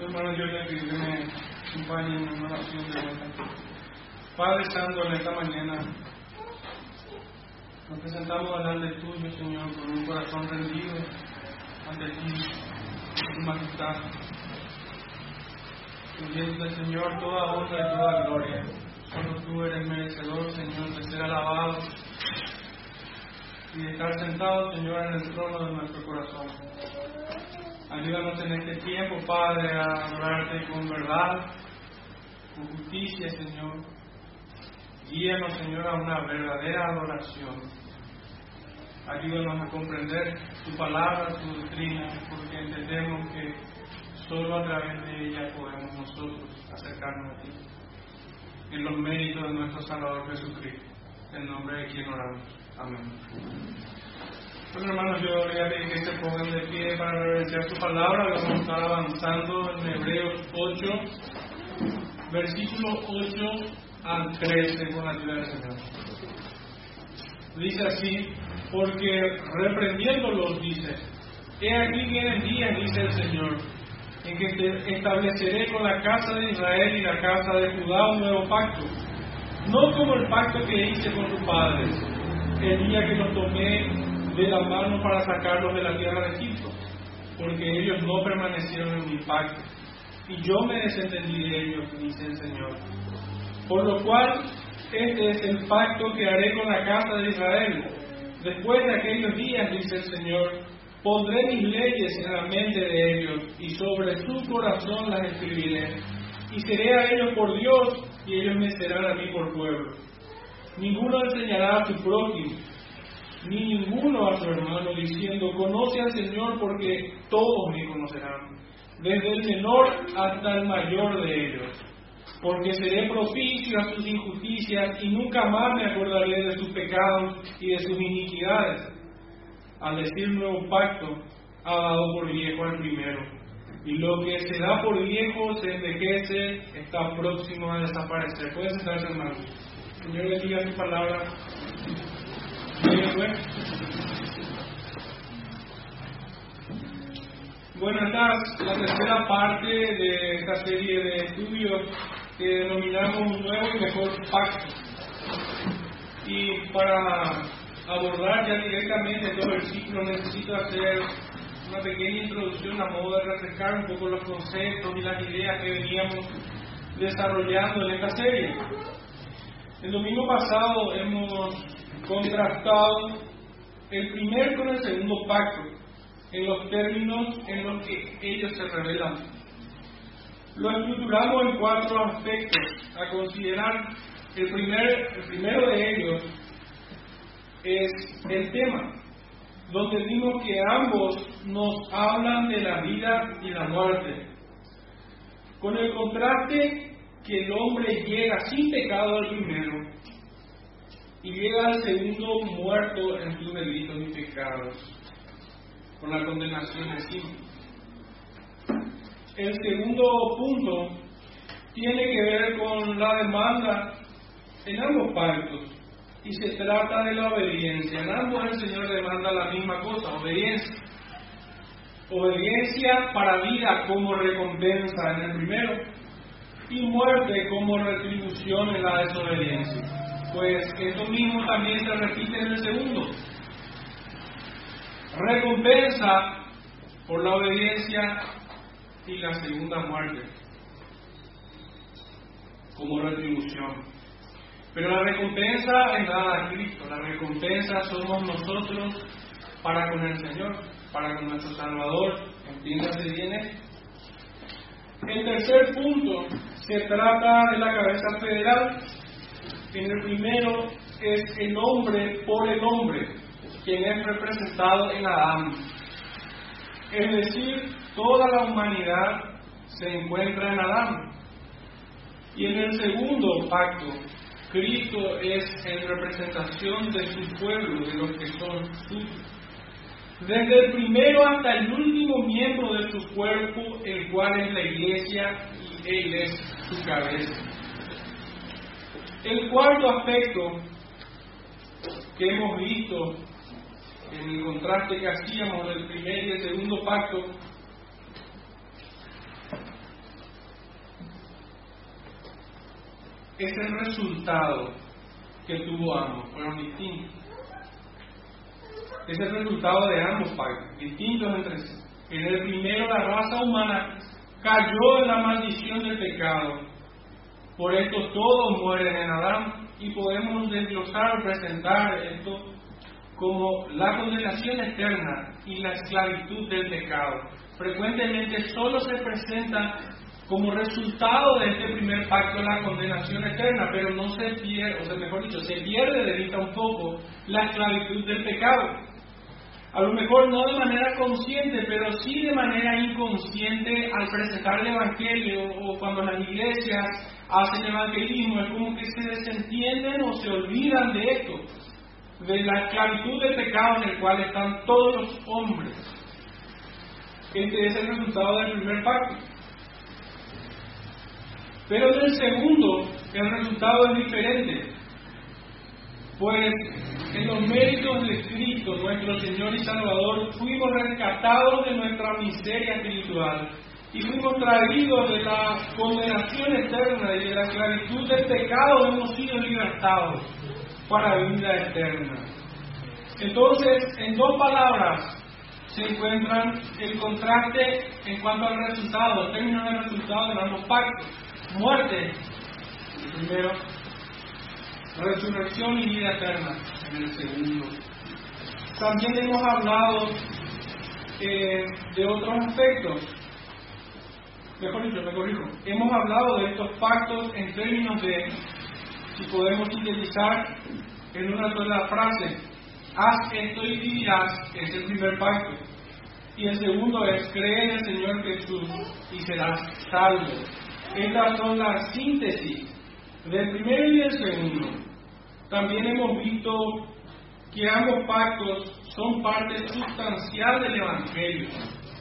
Hermano, yo le pido que me acompañen en una oración de vuelta. Padre Santo, en esta mañana nos presentamos delante tuyo, Señor, con un corazón rendido ante ti, tu majestad. Pidiendo, Señor, toda honra y toda gloria. Solo tú eres merecedor, Señor, de ser alabado y de estar sentado, Señor, en el trono de nuestro corazón. Ayúdanos en este tiempo, Padre, a adorarte con verdad, con justicia, Señor. Guíanos, Señor, a una verdadera adoración. Ayúdanos a comprender tu palabra, tu doctrina, porque entendemos que solo a través de ella podemos nosotros acercarnos a ti. En los méritos de nuestro Salvador Jesucristo. En nombre de quien oramos. Amén. Bueno, hermanos, yo voy a pedir que se pongan de pie para reverenciar su palabra. Vamos a estar avanzando en Hebreos 8, versículo 8 al 13, con la ayuda del Señor. Dice así, porque reprendiéndolos dice, he aquí vienen días, dice el Señor, en que estableceré con la casa de Israel y la casa de Judá un nuevo pacto, no como el pacto que hice con sus padres, el día que los tomé de la mano para sacarlos de la tierra de Egipto, porque ellos no permanecieron en mi pacto, y yo me desentendí de ellos, dice el Señor. Por lo cual, este es el pacto que haré con la casa de Israel. Después de aquellos días, dice el Señor, pondré mis leyes en la mente de ellos, y sobre su corazón las escribiré. Y seré a ellos por Dios, y ellos me serán a mí por pueblo. Ninguno enseñará a su prójimo ni ninguno a su hermano, diciendo, conoce al Señor porque todos me conocerán, desde el menor hasta el mayor de ellos, porque seré propicio a sus injusticias y nunca más me acordaré de sus pecados y de sus iniquidades. Al decir nuevo pacto, ha dado por viejo al primero, y lo que se da por viejo se envejece, está próximo a desaparecer. Pueden sentarse, hermano. Señor, bendiga su palabra. Bueno, esta es la tercera parte de esta serie de estudios que denominamos un nuevo y mejor pacto. Y para abordar ya directamente todo el ciclo necesito hacer una pequeña introducción a modo de refrescar un poco los conceptos y las ideas que veníamos desarrollando en esta serie. El domingo pasado hemos contrastado el primer con el segundo pacto en los términos en los que ellos se revelan. Lo estructuramos en cuatro aspectos a considerar. El, primer, el primero de ellos es el tema, donde vimos que ambos nos hablan de la vida y la muerte, con el contraste que el hombre llega sin pecado al primero y llega al segundo muerto en sus delitos y pecados, con la condenación encima. El segundo punto tiene que ver con la demanda en ambos pactos y se trata de la obediencia. En ambos el Señor demanda la misma cosa, obediencia. Obediencia para vida como recompensa en el primero y muerte como retribución en la desobediencia pues esto mismo también se repite en el segundo. Recompensa por la obediencia y la segunda muerte como retribución. Pero la recompensa es nada de Cristo, la recompensa somos nosotros para con el Señor, para con nuestro Salvador, entiéndase bien esto. El tercer punto se trata de la cabeza federal, en el primero es el hombre por el hombre, quien es representado en Adán. Es decir, toda la humanidad se encuentra en Adán. Y en el segundo pacto, Cristo es en representación de su pueblo, de los que son suyos. Desde el primero hasta el último miembro de su cuerpo, el cual es la iglesia, y Él es su cabeza. El cuarto aspecto que hemos visto en el contraste que hacíamos del primer y el segundo pacto es el resultado que tuvo ambos, fueron distintos. Es el resultado de ambos pactos, distintos entre sí. En el primero la raza humana cayó en la maldición del pecado por esto todos mueren en Adán y podemos desglosar, presentar esto como la condenación eterna y la esclavitud del pecado. Frecuentemente solo se presenta como resultado de este primer pacto la condenación eterna, pero no se pierde, o sea, mejor dicho, se pierde de vista un poco la esclavitud del pecado. A lo mejor no de manera consciente, pero sí de manera inconsciente al presentar el Evangelio o cuando las iglesias hacen evangelismo, es como que se desentienden o se olvidan de esto, de la esclavitud del pecado en el cual están todos los hombres. Este es el resultado del primer pacto. Pero en el segundo, el resultado es diferente. Pues en los méritos de Cristo, nuestro Señor y Salvador, fuimos rescatados de nuestra miseria espiritual y fuimos traídos de la condenación eterna y de la esclavitud del pecado, hemos sido libertados para vida eterna. Entonces, en dos palabras se encuentran el contraste en cuanto al resultado, términos de resultado de ambos pactos. Muerte, primero, resurrección y vida eterna en el segundo. También hemos hablado eh, de otros aspectos. Hemos hablado de estos pactos en términos de, si podemos sintetizar en una sola frase, haz esto y vivirás, es el primer pacto. Y el segundo es, cree en el Señor Jesús y serás salvo. Estas son las síntesis del primero y del segundo. También hemos visto que ambos pactos son parte sustancial del Evangelio.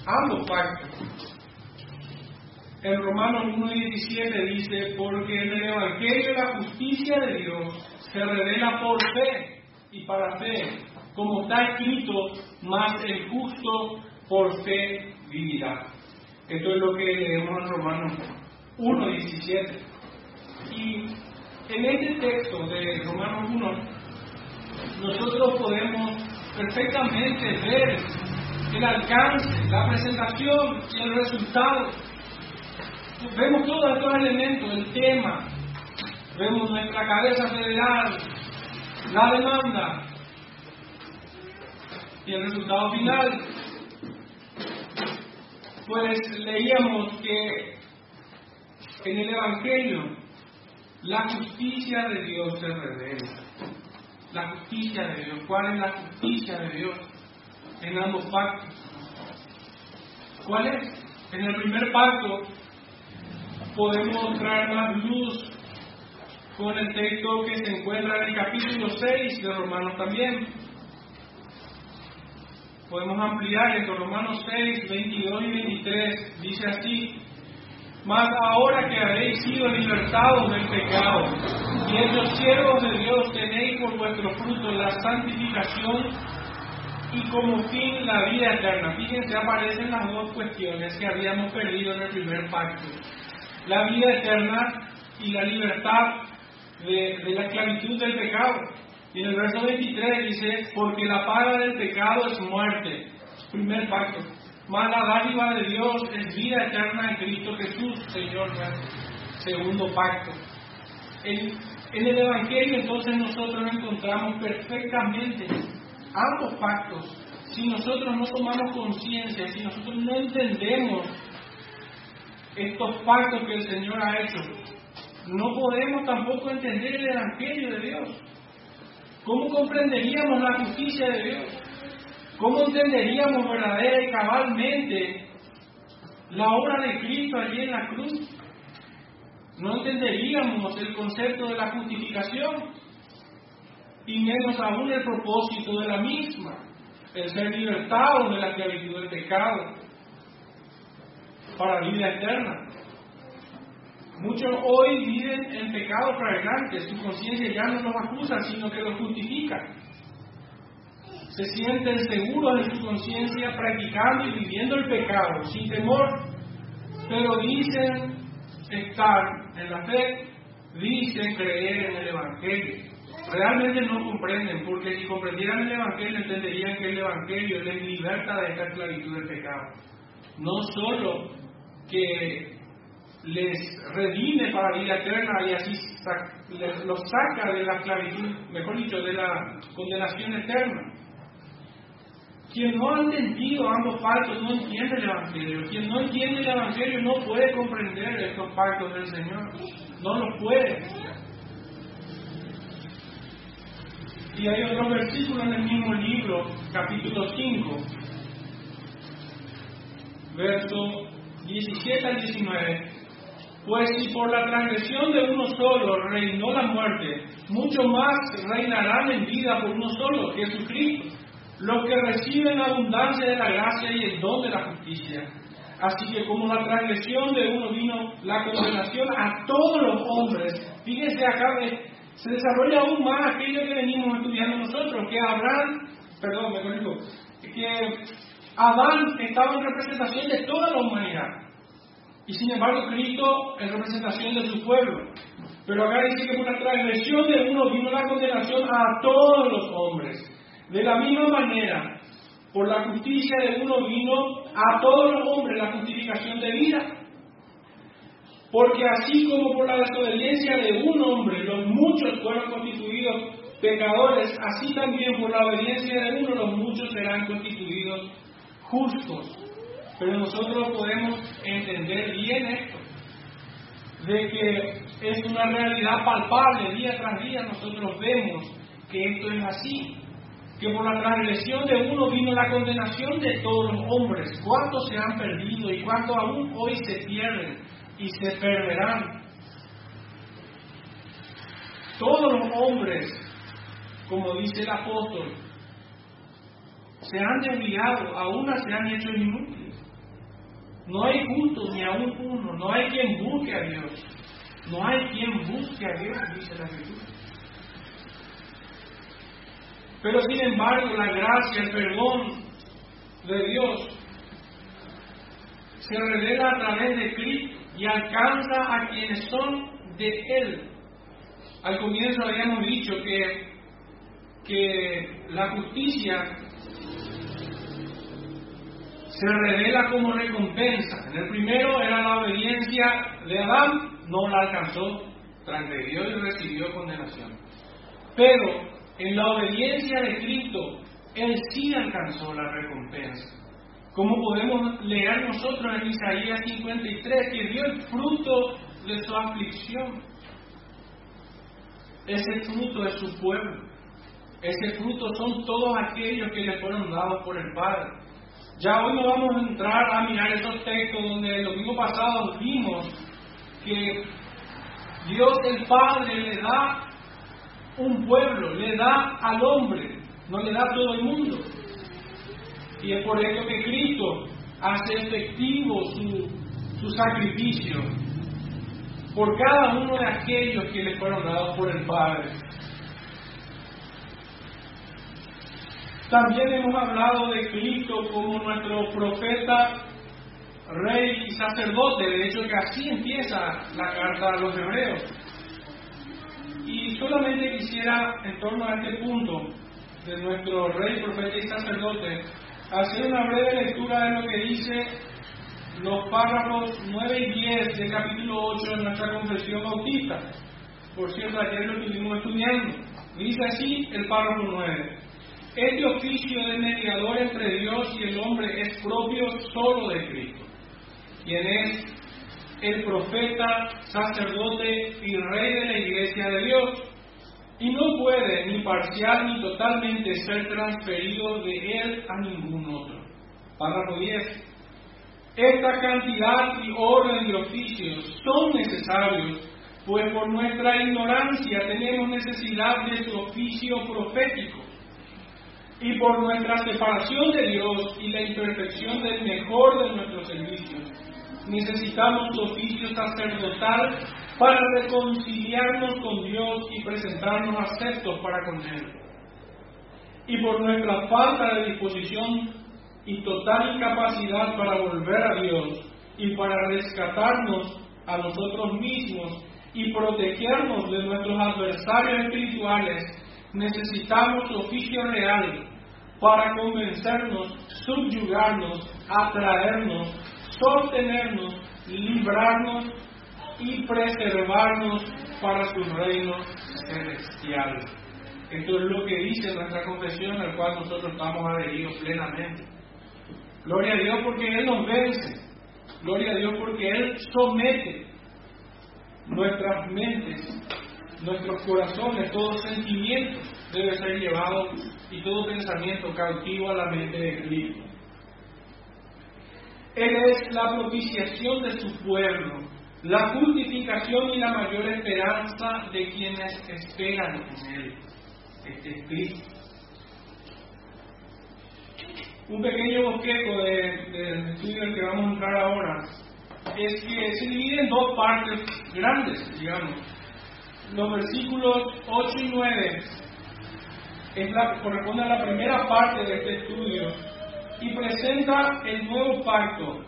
Ambos pactos. En Romanos 1.17 dice, porque en el Evangelio la justicia de Dios se revela por fe y para fe, como está escrito, más el justo por fe vivirá. Esto es lo que leemos en Romanos 1.17. Y en este texto de Romanos 1, nosotros podemos perfectamente ver el alcance, la presentación y el resultado. Vemos todos estos elementos, el tema, vemos nuestra cabeza federal, la demanda y el resultado final. Pues leíamos que en el Evangelio la justicia de Dios se revela. La justicia de Dios. ¿Cuál es la justicia de Dios en ambos pactos? ¿Cuál es? En el primer pacto podemos traer más luz con el texto que se encuentra en el capítulo 6 de Romanos también. Podemos ampliar esto, Romanos 6, 22 y 23, dice así, mas ahora que habéis sido libertados del pecado y hechos siervos de Dios, tenéis por vuestro fruto la santificación y como fin la vida eterna. Fíjense, aparecen las dos cuestiones que habíamos perdido en el primer pacto. La vida eterna y la libertad de, de la esclavitud del pecado. Y en el verso 23 dice, porque la paga del pecado es muerte. Primer pacto. Mas la dádiva de Dios es vida eterna en Cristo Jesús, Señor. Segundo pacto. En, en el Evangelio entonces nosotros encontramos perfectamente ambos pactos. Si nosotros no tomamos conciencia, si nosotros no entendemos estos pactos que el Señor ha hecho, no podemos tampoco entender el Evangelio de Dios. ¿Cómo comprenderíamos la justicia de Dios? ¿Cómo entenderíamos verdadera y cabalmente la obra de Cristo allí en la cruz? No entenderíamos el concepto de la justificación y menos aún el propósito de la misma, el ser libertados de la esclavitud del pecado para vida eterna. Muchos hoy viven en pecado flagrante, su conciencia ya no los acusa, sino que los justifica. Se sienten seguros de su conciencia practicando y viviendo el pecado sin temor, pero dicen estar en la fe, dicen creer en el Evangelio. Realmente no comprenden, porque si comprendieran el Evangelio entenderían que el Evangelio les liberta de esta esclavitud del pecado. No solo que les redime para vida eterna y así los saca de la esclavitud, mejor dicho, de la condenación eterna. Quien no ha entendido ambos pactos no entiende el Evangelio. Quien no entiende el Evangelio no puede comprender estos pactos del Señor. No los puede. Y hay otro versículo en el mismo libro, capítulo 5, verso 17 al 19. Pues si por la transgresión de uno solo reinó la muerte, mucho más reinarán en vida por uno solo, Jesucristo, los que reciben abundancia de la gracia y el don de la justicia. Así que como la transgresión de uno vino la condenación a todos los hombres, fíjense acá se desarrolla aún más aquello que venimos estudiando nosotros, que Abraham, perdón, me corrijo, que Adán estaba en representación de toda la humanidad. Y sin embargo Cristo en representación de su pueblo. Pero acá dice que por la transgresión de uno vino la condenación a todos los hombres. De la misma manera, por la justicia de uno vino a todos los hombres la justificación de vida. Porque así como por la desobediencia de un hombre los muchos fueron constituidos pecadores, así también por la obediencia de uno los muchos serán constituidos justos. Pero nosotros podemos entender bien esto, de que es una realidad palpable, día tras día nosotros vemos que esto es así, que por la transgresión de uno vino la condenación de todos los hombres. ¿Cuántos se han perdido y cuántos aún hoy se pierden? y se perderán. Todos los hombres, como dice el apóstol, se han desviado, a una se han hecho inútiles. No hay justo ni aún uno, no hay quien busque a Dios. No hay quien busque a Dios, dice la Escritura. Pero sin embargo, la gracia, el perdón de Dios se revela a través de Cristo y alcanza a quienes son de Él. Al comienzo habíamos dicho que, que la justicia se revela como recompensa. En el primero era la obediencia de Adán, no la alcanzó, transgredió y recibió condenación. Pero en la obediencia de Cristo, Él sí alcanzó la recompensa. Como podemos leer nosotros en Isaías 53, que dio el fruto de su aflicción. Ese fruto es su pueblo. Ese fruto son todos aquellos que le fueron dados por el Padre. Ya hoy no vamos a entrar a mirar esos textos donde el domingo pasado vimos que Dios el Padre le da un pueblo, le da al hombre, no le da a todo el mundo. Y es por eso que Cristo hace efectivo su, su sacrificio por cada uno de aquellos que le fueron dados por el Padre. También hemos hablado de Cristo como nuestro profeta, rey y sacerdote. De hecho, que así empieza la carta a los hebreos. Y solamente quisiera, en torno a este punto de nuestro rey, profeta y sacerdote, hacer una breve lectura de lo que dice los párrafos 9 y 10 del capítulo 8 de nuestra confesión bautista. Por cierto, ayer lo estuvimos estudiando. Dice así el párrafo 9. Este oficio de mediador entre Dios y el hombre es propio solo de Cristo, quien es el profeta, sacerdote y rey de la iglesia de Dios y no puede ni parcial ni totalmente ser transferido de él a ningún otro. Párrafo 10. Esta cantidad y orden de oficios son necesarios, pues por nuestra ignorancia tenemos necesidad de su oficio profético. Y por nuestra separación de Dios y la imperfección del mejor de nuestros servicios, necesitamos oficio sacerdotal para reconciliarnos con Dios y presentarnos aceptos para con Él. Y por nuestra falta de disposición y total incapacidad para volver a Dios y para rescatarnos a nosotros mismos, y protegernos de nuestros adversarios espirituales, necesitamos oficio real para convencernos, subyugarnos, atraernos, sostenernos, librarnos y preservarnos para su reino celestial. Esto es lo que dice nuestra confesión, al cual nosotros estamos adheridos plenamente. Gloria a Dios porque Él nos vence. Gloria a Dios porque Él somete nuestras mentes, nuestros corazones, todo sentimiento debe ser llevado y todo pensamiento cautivo a la mente de Cristo. Él es la propiciación de su pueblo, la justificación y la mayor esperanza de quienes esperan en Él. Este es Cristo. Un pequeño bosquejo del estudio que vamos a entrar ahora es que se divide en dos partes grandes, digamos. Los versículos 8 y 9 es la, corresponde a la primera parte de este estudio y presenta el nuevo pacto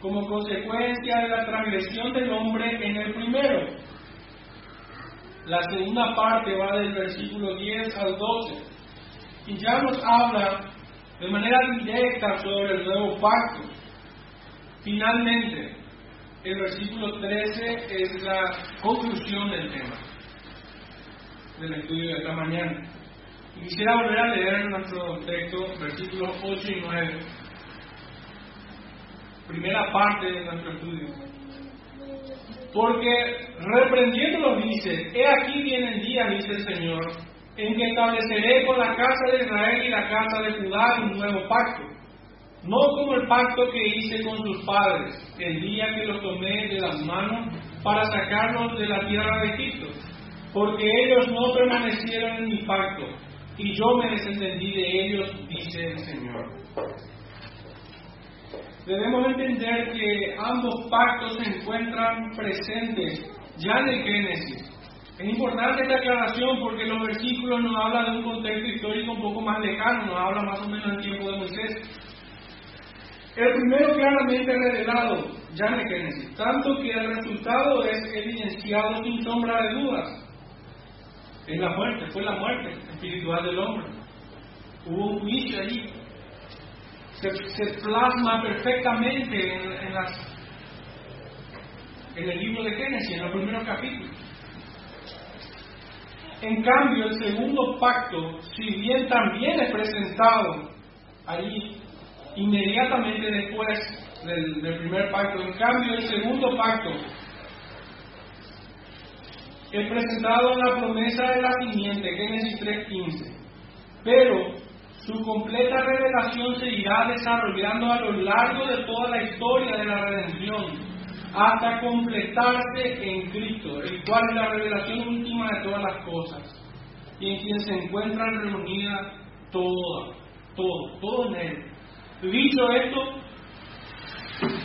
como consecuencia de la transgresión del hombre en el primero. La segunda parte va del versículo 10 al 12 y ya nos habla de manera directa sobre el nuevo pacto. Finalmente, el versículo 13 es la conclusión del tema del estudio de esta mañana. Quisiera volver a leer nuestro texto, versículos 8 y 9, primera parte de nuestro estudio. Porque reprendiéndolo dice, he aquí viene el día, dice el Señor, en que estableceré con la casa de Israel y la casa de Judá un nuevo pacto, no como el pacto que hice con sus padres, el día que los tomé de las manos para sacarlos de la tierra de Egipto, porque ellos no permanecieron en mi pacto, y yo me desentendí de ellos, dice el Señor. Debemos entender que ambos pactos se encuentran presentes ya en el Génesis. Es importante esta aclaración porque los versículos nos hablan de un contexto histórico un poco más lejano, nos habla más o menos del tiempo de Moisés. El primero claramente revelado ya el Génesis, tanto que el resultado es evidenciado sin sombra de dudas. Es la muerte, fue la muerte espiritual del hombre. Hubo un juicio allí. Se, plasma perfectamente en, en el libro de Génesis, en los primeros capítulos. En cambio, el segundo pacto, si bien también es presentado allí inmediatamente después del, primer pacto, en cambio el segundo pacto es presentado en la promesa de la simiente, Génesis 3.15. Pero su completa revelación se irá desarrollando a lo largo de toda la historia de la redención, hasta completarse en Cristo, el cual es la revelación última de todas las cosas, y en quien se encuentran reunidas todas, todo, todo en Él. Dicho esto,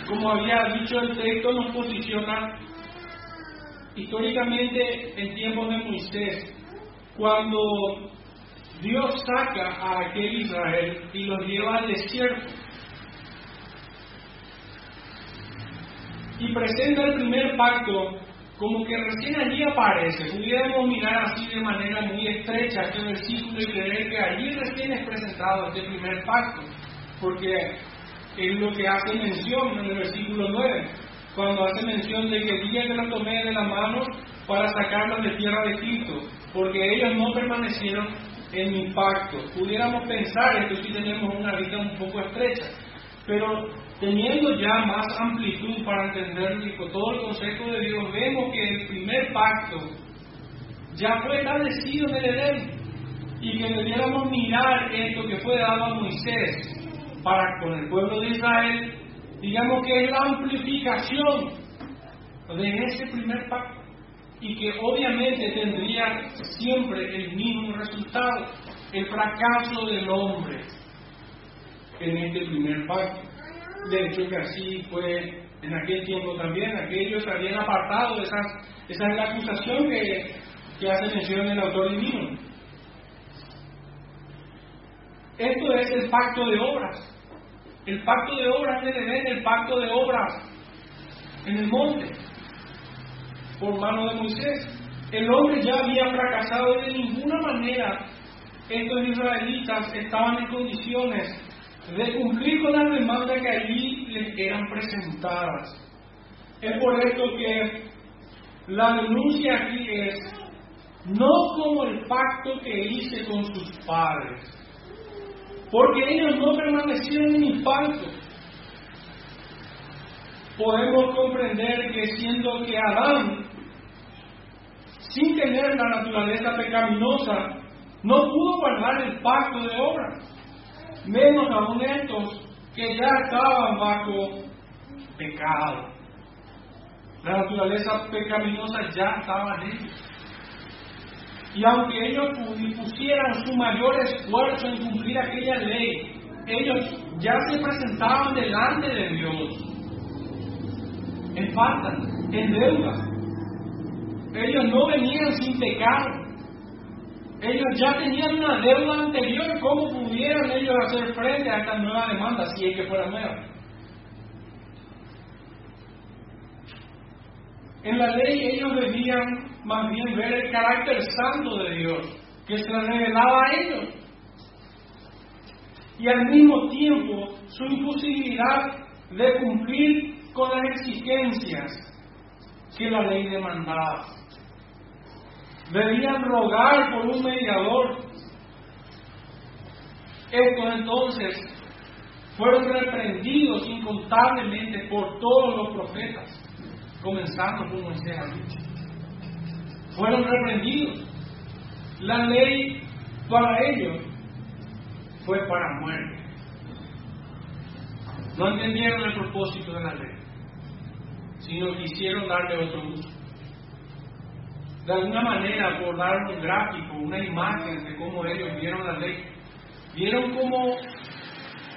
como había dicho el texto, nos posiciona históricamente en tiempos de Moisés, cuando Dios saca a aquel Israel y los lleva al desierto. Y presenta el primer pacto como que recién allí aparece. Pudiéramos mirar así de manera muy estrecha este versículo y creer que allí recién es presentado este primer pacto, porque es lo que hace mención en el versículo 9 cuando hace mención de que día que los tomé de la mano para sacarlos de tierra de Egipto, porque ellos no permanecieron en mi pacto. Pudiéramos pensar, esto sí tenemos una vista un poco estrecha, pero teniendo ya más amplitud para entender todo el consejo de Dios, vemos que el primer pacto ya fue establecido en el Edén y que debiéramos mirar esto que fue dado a Moisés para con el pueblo de Israel digamos que es la amplificación de ese primer pacto y que obviamente tendría siempre el mismo resultado, el fracaso del hombre en este primer pacto. De hecho que así fue en aquel tiempo también, aquellos habían apartado, esa, esa es la acusación que, que hace mención el autor divino. Esto es el pacto de obras. El pacto de obras en el el pacto de obras en el monte. por mano de Moisés. El hombre ya había fracasado y de ninguna manera estos israelitas estaban en condiciones de cumplir con las demandas que allí les eran presentadas. Es por esto que la denuncia aquí es no como el pacto que hice con sus padres, porque ellos no permanecieron en pacto. Podemos comprender que siendo que Adán, sin tener la naturaleza pecaminosa, no pudo guardar el pacto de obra, menos aún estos que ya estaban bajo pecado. La naturaleza pecaminosa ya estaba en ellos. Y aunque ellos pusieran su mayor esfuerzo en cumplir aquella ley, ellos ya se presentaban delante de Dios en falta, en deuda. Ellos no venían sin pecado. Ellos ya tenían una deuda anterior. ¿Cómo pudieran ellos hacer frente a esta nueva demanda si es que fuera nueva? En la ley ellos debían más bien ver el carácter santo de Dios, que se revelaba a ellos. Y al mismo tiempo su imposibilidad de cumplir con las exigencias que la ley demandaba. Debían rogar por un mediador. Estos entonces fueron reprendidos incontablemente por todos los profetas comenzando por Moisés Fueron reprendidos. La ley para ellos fue para muerte. No entendieron el propósito de la ley, sino quisieron darle otro uso. De alguna manera, por dar un gráfico, una imagen de cómo ellos vieron la ley, vieron como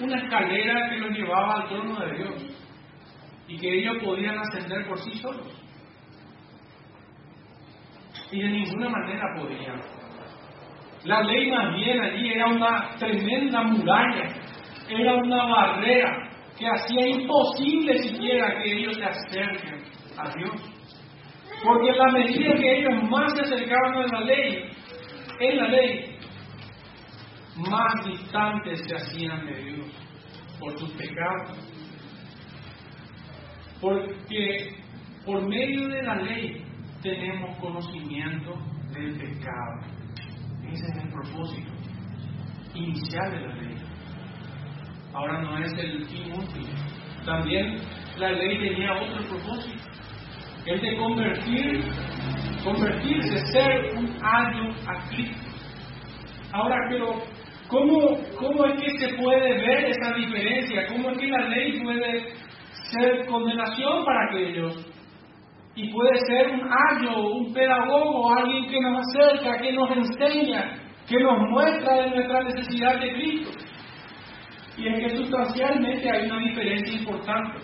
una escalera que los llevaba al trono de Dios y que ellos podían ascender por sí solos. Y de ninguna manera podían. La ley más bien allí era una tremenda muralla, era una barrera que hacía imposible siquiera que ellos se acerquen a Dios. Porque en la medida que ellos más se acercaban a la ley, en la ley, más distantes se hacían de Dios por sus pecados porque por medio de la ley tenemos conocimiento del pecado. Ese es el propósito inicial de la ley. Ahora no es el fin último. También la ley tenía otro propósito. El de convertir, convertirse, ser un año a Cristo. Ahora, pero ¿cómo, ¿cómo es que se puede ver esa diferencia? ¿Cómo es que la ley puede ser condenación para aquellos. Y puede ser un ayo, un pedagogo, alguien que nos acerca, que nos enseña, que nos muestra de nuestra necesidad de Cristo. Y es que sustancialmente hay una diferencia importante.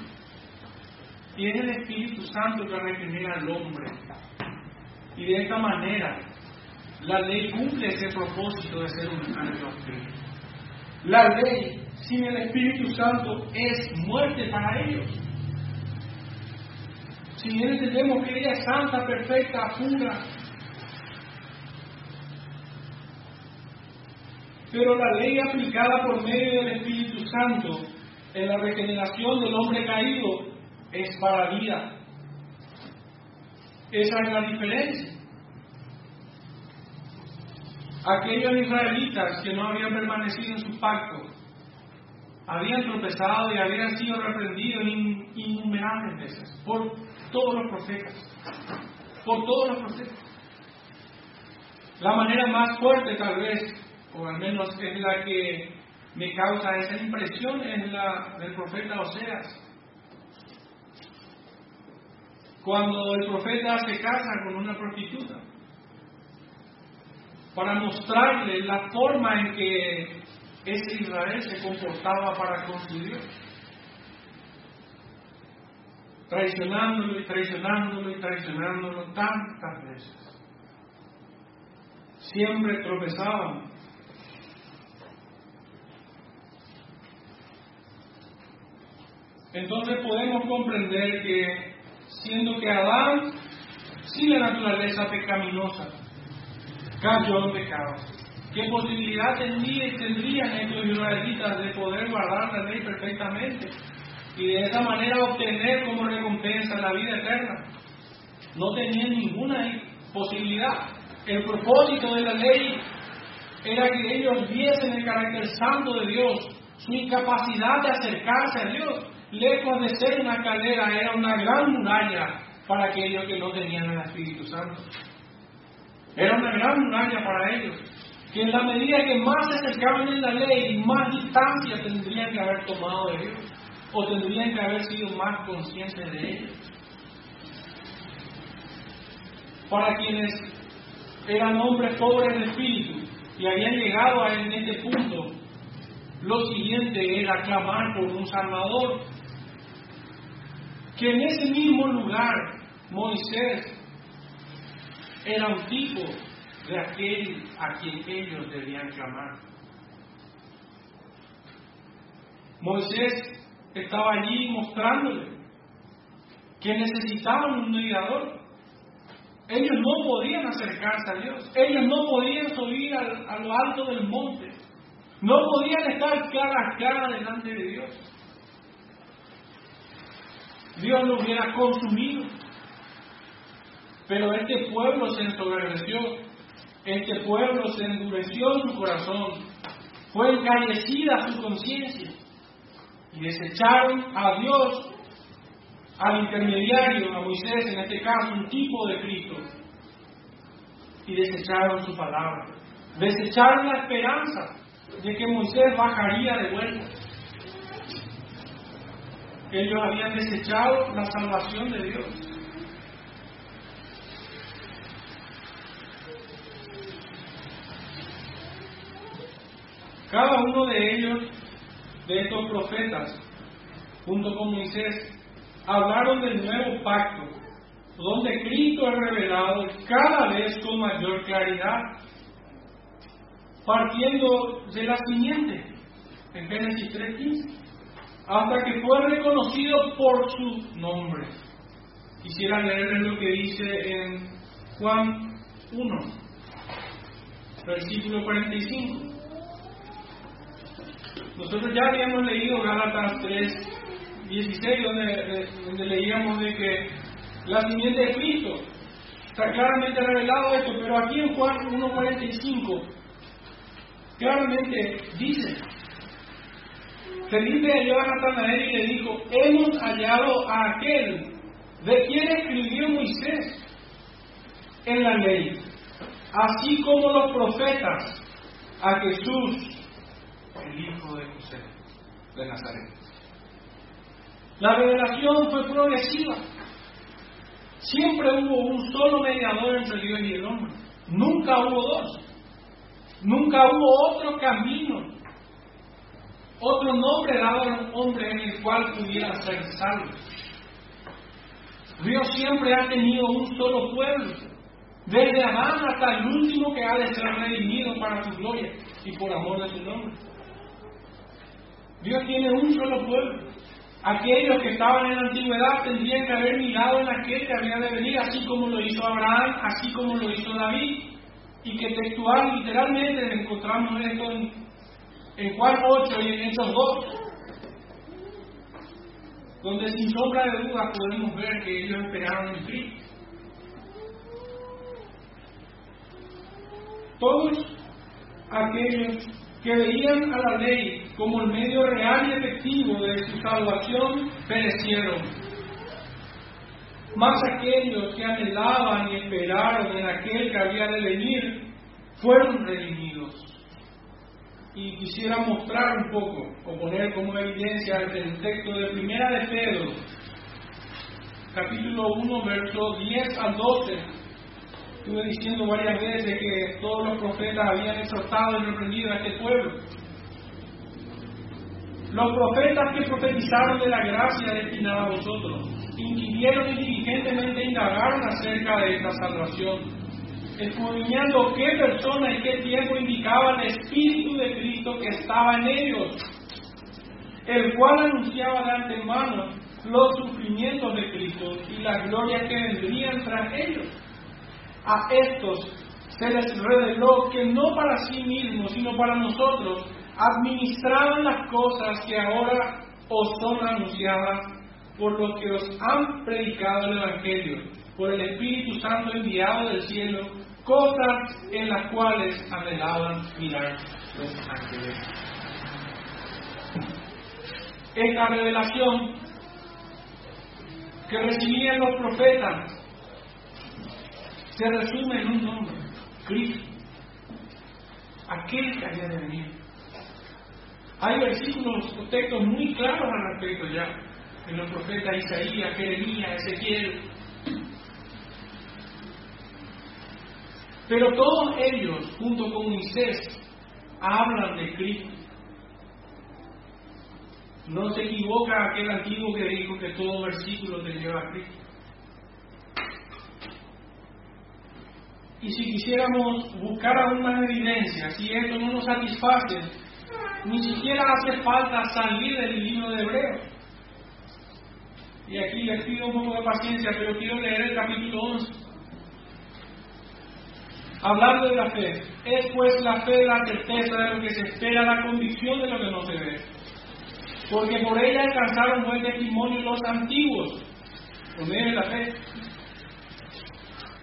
Es el Espíritu Santo que regenera al hombre. Y de esta manera, la ley cumple ese propósito de ser un ayo La ley sin el Espíritu Santo es muerte para ellos. Si bien entendemos que ella es santa, perfecta, pura, pero la ley aplicada por medio del Espíritu Santo en la regeneración del hombre caído es para vida. Esa es la diferencia. Aquellos israelitas que no habían permanecido en su pacto habían tropezado y habían sido reprendidos innumerables veces por todos los profetas, por todos los profetas. La manera más fuerte tal vez, o al menos es la que me causa esa impresión, es la del profeta Oseas. Cuando el profeta se casa con una prostituta, para mostrarle la forma en que ese Israel se comportaba para con. Traicionándolo y traicionándolo y traicionándolo tantas veces. Siempre tropezaban. Entonces podemos comprender que siendo que Adán si la naturaleza pecaminosa cayó en pecado, ¿qué posibilidad tendrían estos israelitas de poder guardar la ley perfectamente y de esa manera obtener como recompensa la vida eterna? No tenían ninguna posibilidad. El propósito de la ley era que ellos viesen el carácter santo de Dios, su incapacidad de acercarse a Dios. Lejos de ser una calera, era una gran muralla para aquellos que no tenían el Espíritu Santo. Era una gran muralla para ellos, que en la medida que más se acercaban en la ley, más distancia tendrían que haber tomado de Dios, o tendrían que haber sido más conscientes de ellos. Para quienes eran hombres pobres de espíritu y habían llegado a en este punto, lo siguiente era clamar por un Salvador. Que en ese mismo lugar Moisés era un tipo de aquel a quien ellos debían clamar. Moisés estaba allí mostrándole que necesitaban un mediador. Ellos no podían acercarse a Dios, ellos no podían subir a lo alto del monte, no podían estar cara a cara delante de Dios. Dios lo hubiera consumido. Pero este pueblo se ensoberbeció, este pueblo se endureció en su corazón, fue encallecida su conciencia y desecharon a Dios, al intermediario, a Moisés en este caso, un tipo de Cristo, y desecharon su palabra, desecharon la esperanza de que Moisés bajaría de vuelta. Ellos habían desechado la salvación de Dios. Cada uno de ellos, estos profetas, junto con Moisés, hablaron del nuevo pacto, donde Cristo es revelado cada vez con mayor claridad, partiendo de la simiente, en Génesis 3.15, hasta que fue reconocido por su nombre. Quisiera leerles lo que dice en Juan 1, versículo 45. Nosotros ya habíamos leído Gálatas 3, 16, donde, leíamos de que la simiente de Cristo está claramente revelado esto, pero aquí en Juan 1.45 claramente dice, Felipe halló a Natanael y le dijo, hemos hallado a aquel de quien escribió Moisés en la ley, así como los profetas, a Jesús, el hijo de José de Nazaret. La revelación fue progresiva. Siempre hubo un solo mediador entre Dios y el hombre. Nunca hubo dos. Nunca hubo otro camino, otro nombre dado a un hombre en el cual pudiera ser salvo. Dios siempre ha tenido un solo pueblo, desde Adán hasta el último que ha de ser redimido para su gloria y por amor de su nombre. Dios tiene un solo pueblo. Aquellos que estaban en la antigüedad tendrían que haber mirado en aquel que había de venir, así como lo hizo Abraham, así como lo hizo David, y que textual, literalmente, encontramos esto en, en Juan 8 y en Hechos 2, donde sin sombra de duda podemos ver que ellos esperaron en Cristo. Todos aquellos que veían a la ley como el medio real y efectivo de su salvación perecieron. Más aquellos que anhelaban y esperaron en aquel que había de venir fueron redimidos. Y quisiera mostrar un poco, o poner como evidencia el texto de Primera de Pedro, capítulo 1, verso 10 al 12. Estuve diciendo varias veces que todos los profetas habían exhortado y reprendido a este pueblo. Los profetas que profetizaron de la gracia destinada a vosotros, inquirieron y diligentemente indagaron acerca de esta salvación, escudriñando qué persona y qué tiempo indicaba el Espíritu de Cristo que estaba en ellos, el cual anunciaba de antemano los sufrimientos de Cristo y las glorias que vendrían tras ellos. A estos se les reveló que no para sí mismos, sino para nosotros, administraban las cosas que ahora os son anunciadas por los que os han predicado el Evangelio, por el Espíritu Santo enviado del cielo, cosas en las cuales anhelaban mirar los ángeles. Esta revelación que recibían los profetas se resume en un nombre, Cristo, aquel que había de venir. Hay versículos o textos muy claros al respecto ya, en los profetas Isaías, Jeremías, Ezequiel. Pero todos ellos, junto con Moisés, hablan de Cristo. No se equivoca aquel antiguo que dijo que todo versículo te lleva a Cristo. Y si quisiéramos buscar aún más evidencia, si esto no nos satisface, ni siquiera hace falta salir del libro de Hebreo. Y aquí les pido un poco de paciencia, pero quiero leer el capítulo 11. Hablando de la fe, es pues la fe la certeza de lo que se espera, la convicción de lo que no se ve. Porque por ella alcanzaron buen testimonio los antiguos. Por medio la fe.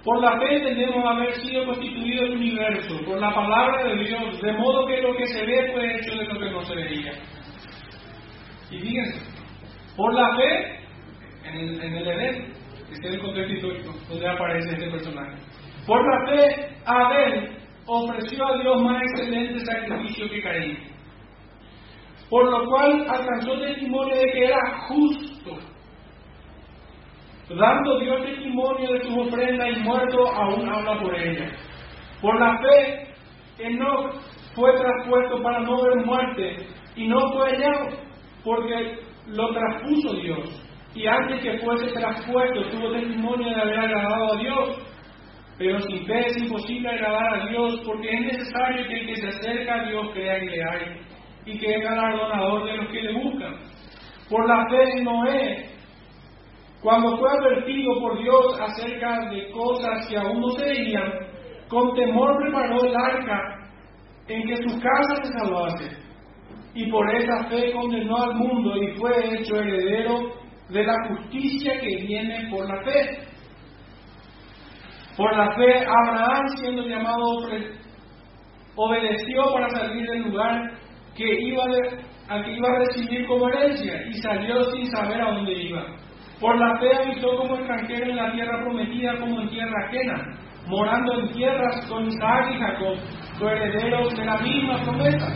Por la fe entendemos haber sido constituido el universo, por la palabra de Dios, de modo que lo que se ve fue hecho de lo que no se veía. Y fíjense, por la fe, en el, en el Edén, este es el contexto histórico donde aparece este personaje. Por la fe, Abel ofreció a Dios más excelente sacrificio que Caín, por lo cual alcanzó testimonio de que era justo dando Dios testimonio de su ofrenda y muerto aún habla por ella. Por la fe, Enoch fue traspuesto para no ver muerte y no fue hallado, porque lo traspuso Dios. Y antes que fuese traspuesto tuvo testimonio de haber agradado a Dios. Pero sin fe es imposible agradar a Dios, porque es necesario que el que se acerca a Dios crea que le hay y que es galardonador de los que le buscan. Por la fe Noé, cuando fue advertido por Dios acerca de cosas que aún no se veían, con temor preparó el arca en que su casa se salvase. Y por esa fe condenó al mundo y fue hecho heredero de la justicia que viene por la fe. Por la fe, Abraham, siendo llamado, obedeció para salir del lugar que iba al que iba a recibir como herencia y salió sin saber a dónde iba. Por la fe habitó como extranjero en la tierra prometida como en tierra ajena, morando en tierras con Isaac y Jacob, herederos de la misma promesa.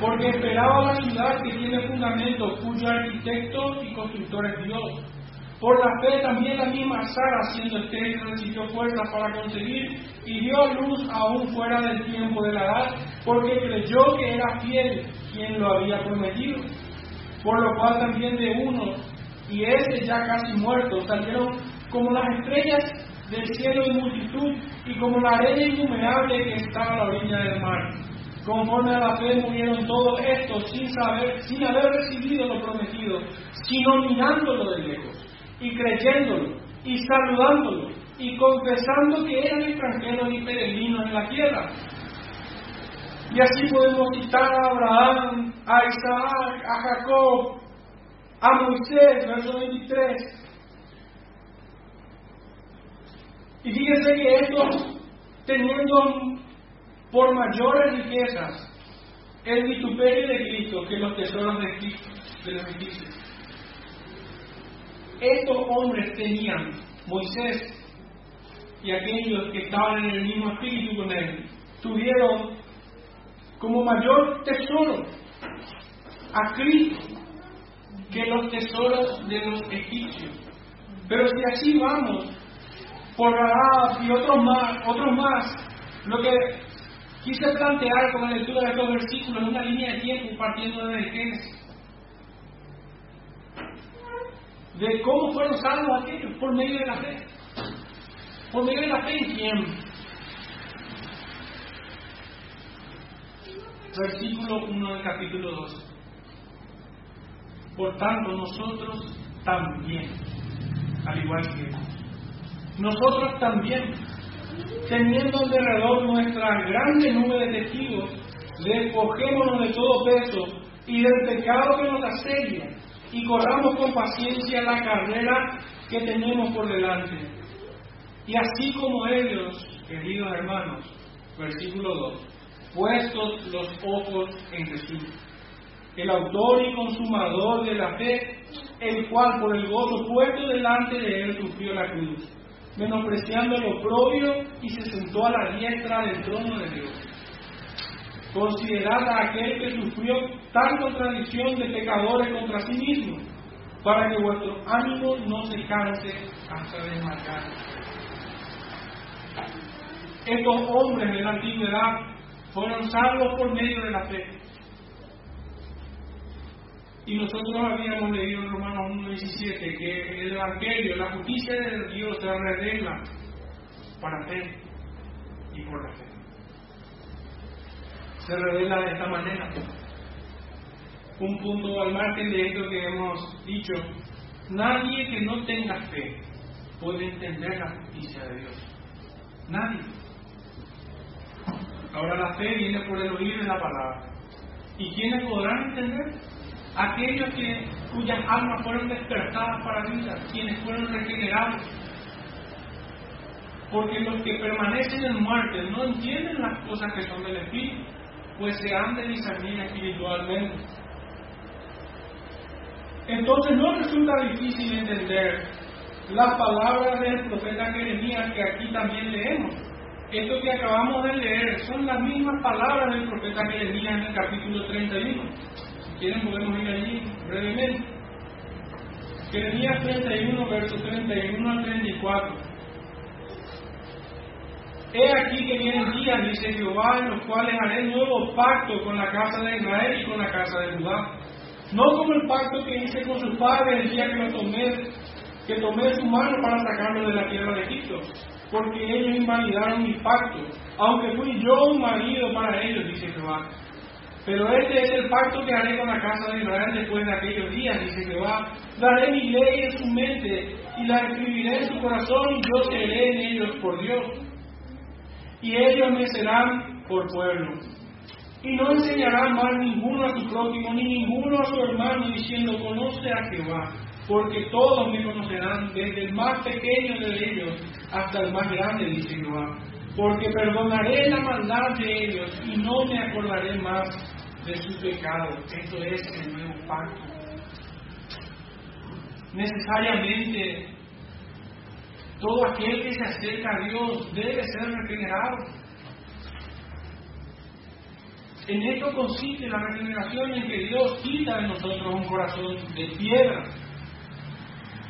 Porque esperaba la ciudad que tiene fundamento, cuyo arquitecto y constructor es Dios. Por la fe también la misma Sara, siendo estéril, recibió fuerzas para concebir y dio luz aún fuera del tiempo de la edad, porque creyó que era fiel quien lo había prometido. Por lo cual también de uno, y ese ya casi muerto, salieron como las estrellas del cielo en multitud y como la arena innumerable que estaba a la orilla del mar. Conforme a la fe murieron todos estos sin saber, sin haber recibido lo prometido, sino mirándolo de lejos y creyéndolo y saludándolo y confesando que eran extranjeros y peregrinos en la tierra. Y así podemos citar a Abraham, a Isaac, a Jacob, a Moisés, verso 23. Y fíjense que estos, teniendo por mayores riquezas el vituperio de Cristo que los tesoros de Cristo, de los egipcios. Estos hombres tenían, Moisés y aquellos que estaban en el mismo espíritu con él, tuvieron como mayor tesoro a Cristo que los tesoros de los egipcios. Pero si así vamos, por Rahab y otros más, otros más, lo que quise plantear con la lectura de estos versículos es una línea de tiempo partiendo desde Génesis. De cómo fueron salvos aquellos, por medio de la fe. Por medio de la fe en quién. Versículo 1 del capítulo 2. Por tanto, nosotros, también, al igual que Él. Nosotros también, teniendo alrededor nuestra grande nube de testigos, despojémonos de todo peso y del pecado que nos asedia y corramos con paciencia la carrera que tenemos por delante. Y así como ellos, queridos hermanos, versículo 2, puestos los ojos en Jesús, el autor y consumador de la fe, el cual por el gozo puesto delante de él sufrió la cruz, menospreciando lo propio y se sentó a la diestra del trono de Dios. Considerad a aquel que sufrió tal contradicción de pecadores contra sí mismo, para que vuestro ánimo no se canse hasta desmayar. Estos hombres de la antigüedad fueron salvos por medio de la fe. Y nosotros habíamos leído en Romanos 1.17 que el Evangelio, la justicia de Dios se revela para fe y por la fe. Se revela de esta manera. Un punto al margen de esto que hemos dicho, nadie que no tenga fe puede entender la justicia de Dios. Nadie. Ahora la fe viene por el oír de la palabra. ¿Y quiénes podrán entender? Aquellos que, cuyas almas fueron despertadas para vida, quienes fueron regenerados. Porque los que permanecen en muerte no entienden las cosas que son del Espíritu, pues se han de discernir espiritualmente. Entonces no resulta difícil entender las palabras del profeta Jeremías que aquí también leemos. Esto que acabamos de leer son las mismas palabras del profeta Jeremías en el capítulo 31. Quieren podemos ir allí brevemente. Jeremías 31, versos 31 al 34. He aquí que vienen días, dice Jehová, en los cuales haré nuevo pacto con la casa de Israel y con la casa de Judá. No como el pacto que hice con sus padres el día que lo tomé, que tomé su mano para sacarlo de la tierra de Egipto, porque ellos invalidaron mi pacto, aunque fui yo un marido para ellos, dice Jehová. Pero este es el pacto que haré con la casa de Israel después de aquellos días, dice Jehová. Daré mi ley en su mente y la escribiré en su corazón y yo seré en ellos por Dios. Y ellos me serán por pueblo. Y no enseñarán más ninguno a su prójimo, ni ninguno a su hermano, diciendo, conoce a Jehová, porque todos me conocerán, desde el más pequeño de ellos hasta el más grande, dice Jehová. Porque perdonaré la maldad de ellos y no me acordaré más de su pecado. Esto es el nuevo pacto. Necesariamente, todo aquel que se acerca a Dios debe ser regenerado. En esto consiste la regeneración en que Dios quita de nosotros un corazón de piedra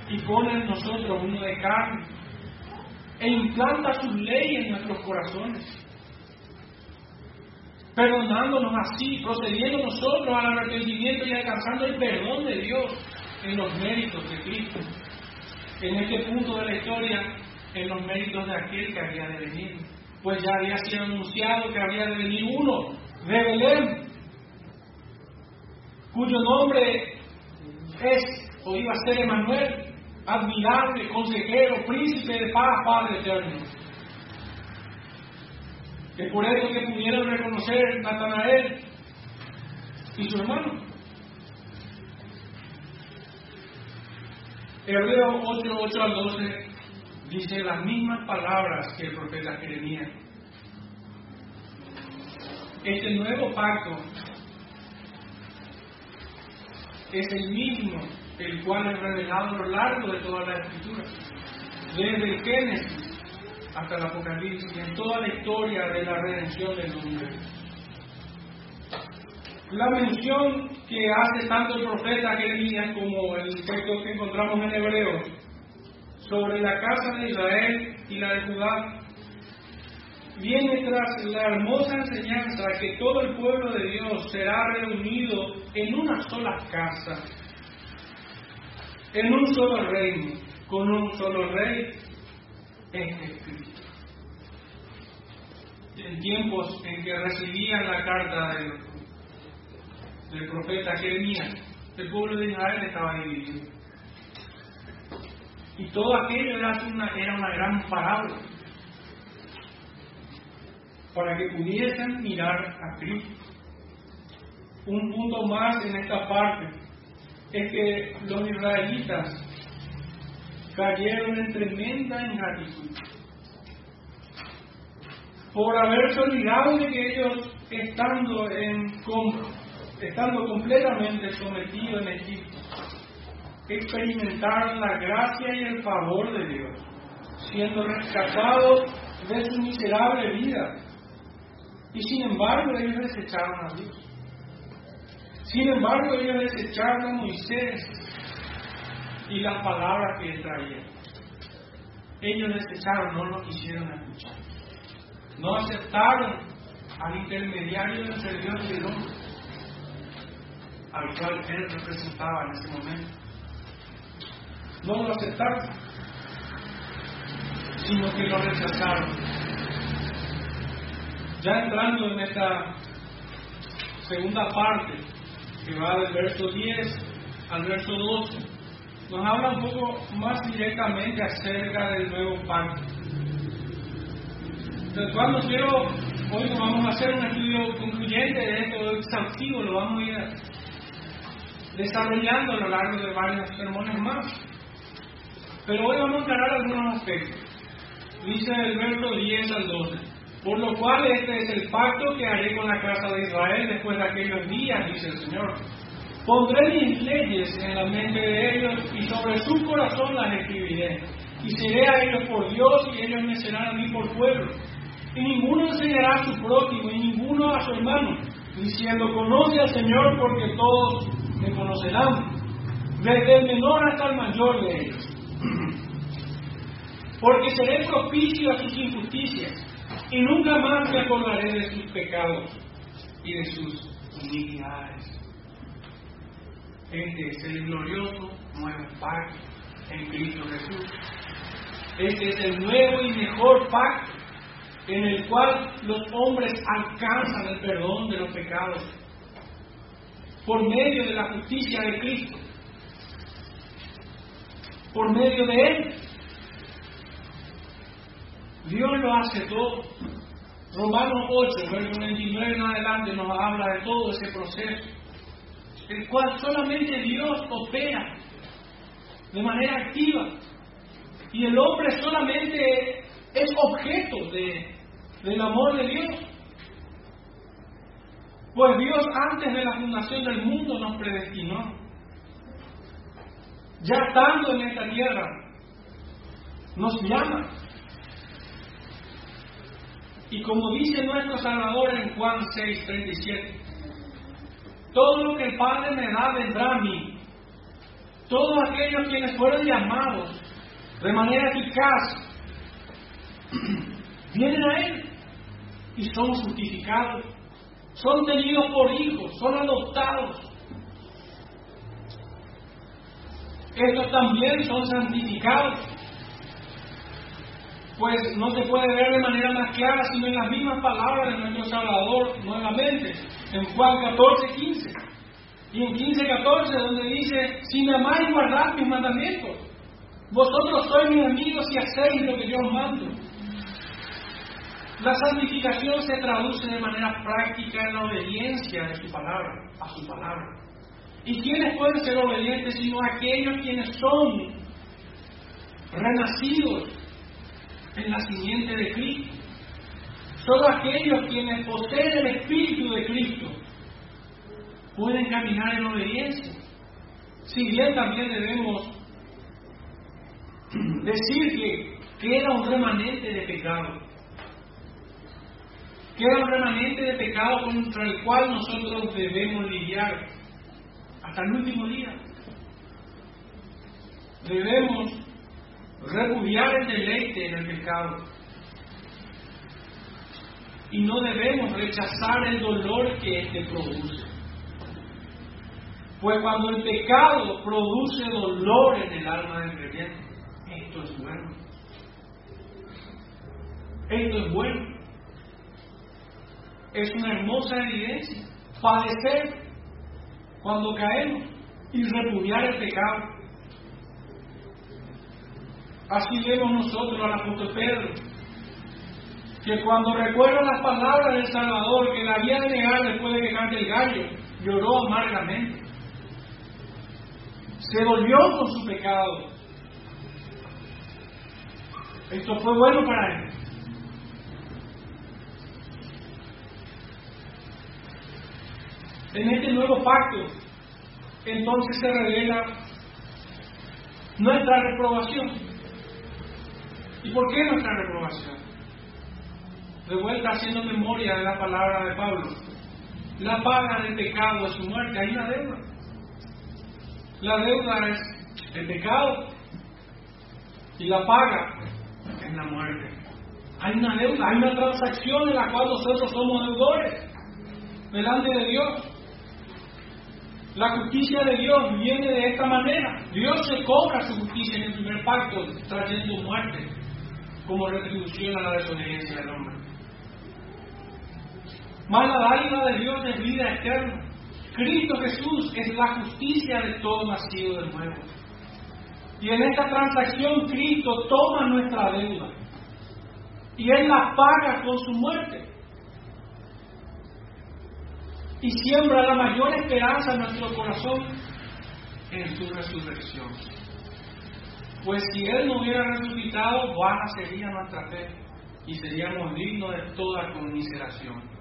y pone en nosotros uno de carne e implanta su ley en nuestros corazones perdonándonos así, procediendo nosotros al arrepentimiento y alcanzando el perdón de Dios en los méritos de Cristo. En este punto de la historia, en los méritos de aquel que había de venir, pues ya había sido anunciado que había de venir uno de Belén, cuyo nombre es o iba a ser Emanuel, admirable, consejero, príncipe de paz, Padre eterno. Es por eso que pudieron reconocer Natanael y su hermano. Hebreo 8, 8 al 12 dice las mismas palabras que el profeta Jeremías. Este nuevo pacto es el mismo el cual es revelado a lo largo de toda la escritura, desde el Génesis hasta el Apocalipsis en toda la historia de la redención del hombre. La mención que hace tanto el profeta Jeremías como el texto que encontramos en Hebreo sobre la casa de Israel y la de Judá viene tras la hermosa enseñanza que todo el pueblo de Dios será reunido en una sola casa, en un solo reino, con un solo rey, este Cristo. En tiempos en que recibían la carta del, del profeta Jeremías, el pueblo de Israel estaba dividido. Y todo aquello era una, era una gran parábola para que pudiesen mirar a Cristo. Un punto más en esta parte es que los israelitas cayeron en tremenda ingratitud por haberse olvidado de que ellos estando en estando completamente sometidos en Egipto experimentaron la gracia y el favor de Dios siendo rescatados de su miserable vida. Y sin embargo ellos desecharon a Dios. Sin embargo ellos desecharon a Moisés y las palabras que él traía. Ellos desecharon, no lo quisieron escuchar. No aceptaron al intermediario entre Dios y el hombre, al cual él representaba en ese momento. No lo aceptaron, sino que lo rechazaron. Ya entrando en esta segunda parte, que va del verso 10 al verso 12, nos habla un poco más directamente acerca del nuevo pacto. Entonces, cuando quiero, hoy vamos a hacer un estudio concluyente de esto, exhaustivo, lo vamos a ir desarrollando a lo largo de varios sermones más. Pero hoy vamos a encarar algunos aspectos. Dice el verso 10 al 12. Por lo cual este es el pacto que haré con la casa de Israel después de aquellos días, dice el Señor Pondré mis leyes en la mente de ellos y sobre su corazón las escribiré. Y seré a ellos por Dios y ellos me serán a mí por pueblo. Y ninguno enseñará a su prójimo y ninguno a su hermano, diciendo, conoce al Señor porque todos me conocerán, desde el menor hasta el mayor de ellos. Porque seré propicio a sus injusticias y nunca más me acordaré de sus pecados y de sus iniquidades. Este es el glorioso nuevo pacto en Cristo Jesús. Este es el nuevo y mejor pacto en el cual los hombres alcanzan el perdón de los pecados por medio de la justicia de Cristo, por medio de Él. Dios lo hace todo. Romanos 8, verso 29 en adelante nos habla de todo ese proceso el cual solamente Dios opera de manera activa. Y el hombre solamente es objeto de, del amor de Dios. Pues Dios antes de la fundación del mundo nos predestinó. Ya estando en esta tierra, nos llama. Y como dice nuestro Salvador en Juan 6, 37, todo lo que el Padre me da vendrá a mí. Todos aquellos quienes fueron llamados de manera eficaz vienen a Él y son justificados, son tenidos por hijos, son adoptados. Estos también son santificados, pues no se puede ver de manera más clara sino en las mismas palabras de nuestro Salvador nuevamente en Juan 14, 15. Y en 15, 14, donde dice, si me amáis, guardad mis mandamientos. Vosotros sois mis amigos y hacéis lo que yo os mando. La santificación se traduce de manera práctica en la obediencia de su palabra, a su palabra. ¿Y quiénes pueden ser obedientes sino aquellos quienes son renacidos en la simiente de Cristo? Solo aquellos quienes poseen el Espíritu de Cristo pueden caminar en obediencia. Si bien también debemos decir que queda un remanente de pecado. Queda un remanente de pecado contra el cual nosotros debemos lidiar hasta el último día. Debemos repudiar el deleite en el pecado y no debemos rechazar el dolor que éste produce. Pues cuando el pecado produce dolor en el alma del creyente, esto es bueno. Esto es bueno. Es una hermosa evidencia. Padecer cuando caemos y repudiar el pecado. Así vemos nosotros al apóstol Pedro, que cuando recuerda las palabras del Salvador que la había de negar después de que cante el gallo, lloró amargamente. Se volvió con su pecado. Esto fue bueno para él. En este nuevo pacto, entonces se revela nuestra reprobación. ¿Y por qué nuestra reprobación? De vuelta haciendo memoria de la palabra de Pablo. La paga del pecado es su muerte. Hay una deuda. La deuda es el pecado. Y la paga es la muerte. Hay una deuda, hay una transacción en la cual nosotros somos deudores delante de Dios. La justicia de Dios viene de esta manera. Dios se cobra su justicia en el primer pacto, trayendo muerte como retribución a la desobediencia del hombre. Mas la dádiva de Dios es vida eterna. Cristo Jesús es la justicia de todo nacido de nuevo. Y en esta transacción Cristo toma nuestra deuda y Él la paga con su muerte y siembra la mayor esperanza en nuestro corazón en su resurrección. Pues si Él no hubiera resucitado, vana sería nuestra fe y seríamos dignos de toda conmiseración.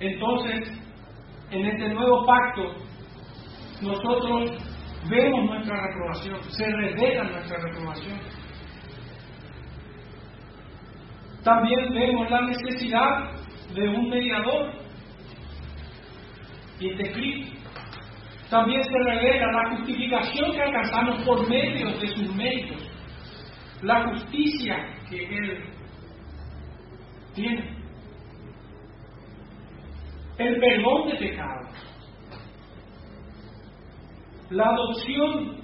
Entonces, en este nuevo pacto, nosotros vemos nuestra reprobación, se revela nuestra reprobación. También vemos la necesidad de un mediador. Y este Cristo. También se revela la justificación que alcanzamos por medio de sus méritos. La justicia que Él tiene. El perdón de pecados. La adopción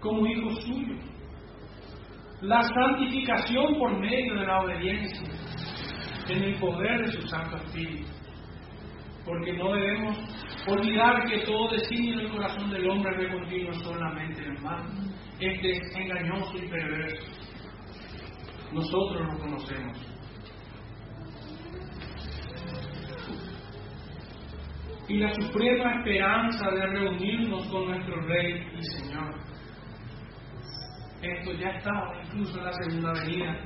como hijo suyo. La santificación por medio de la obediencia en el poder de su Santo Espíritu. Porque no debemos olvidar que todo designio en el corazón del hombre es continuo solamente mal. Este es engañoso y perverso. Nosotros lo conocemos. Y la suprema esperanza de reunirnos con nuestro Rey y Señor. Esto ya estaba incluso en la segunda venida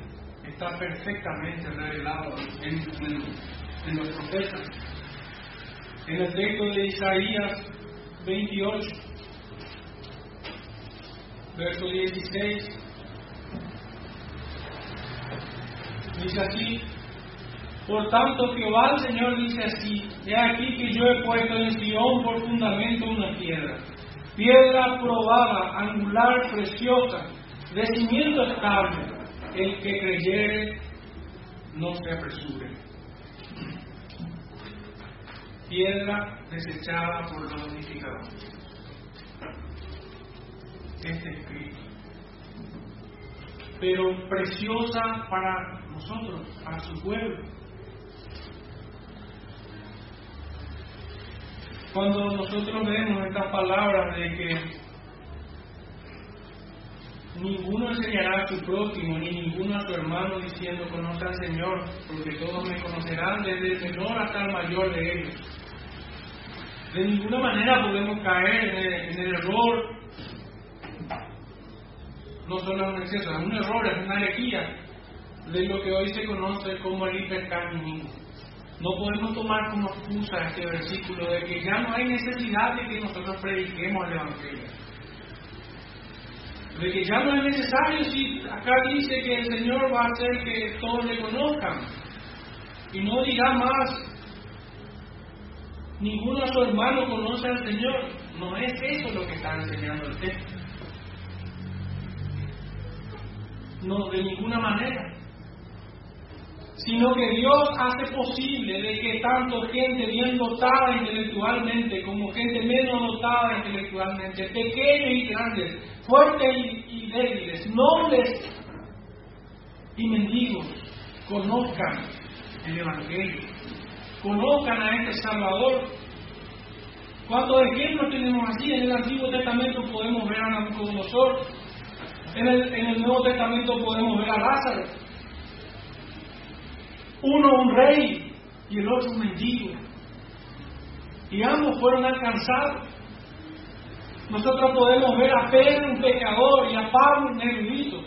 está perfectamente revelado en, los profetas. En el texto de Isaías 28, verso 16, dice así, por tanto Jehová el Señor dice así, he aquí que yo he puesto en Sion por fundamento una piedra, piedra probada, angular, preciosa, de cimiento estable el que creyere no se apresure. Piedra desechada por los unificadores. Este es Cristo. Pero preciosa para nosotros, para su pueblo. Cuando nosotros vemos estas palabras de que ninguno enseñará a su prójimo, ni ninguno a su hermano diciendo conoce al Señor, porque todos me conocerán desde el menor hasta el mayor de ellos. De ninguna manera podemos caer en el, error, no solo es un exceso, es un error, es una herejía de lo que hoy se conoce como el hipercaminismo. No podemos tomar como excusa este versículo de que ya no hay necesidad de que nosotros prediquemos el Evangelio. De que ya no es necesario si acá dice que el Señor va a hacer que todos le conozcan. Y no dirá más ninguno a su hermano conoce al Señor no es eso lo que está enseñando el texto. No de ninguna manera sino que Dios hace posible de que tanto gente bien dotada intelectualmente como gente menos dotada intelectualmente, pequeños y grandes, fuertes y, débiles, nobles y mendigos, conozcan el Evangelio, conozcan a este Salvador, ¿Cuántos ejemplos tenemos así? En el Antiguo Testamento podemos ver a Nabucodonosor, en el, en el Nuevo Testamento podemos ver a Lázaro. Uno un rey y el otro un mendigo. Y ambos fueron alcanzados. Nosotros podemos ver a Pedro un pecador y a Pablo un erudito.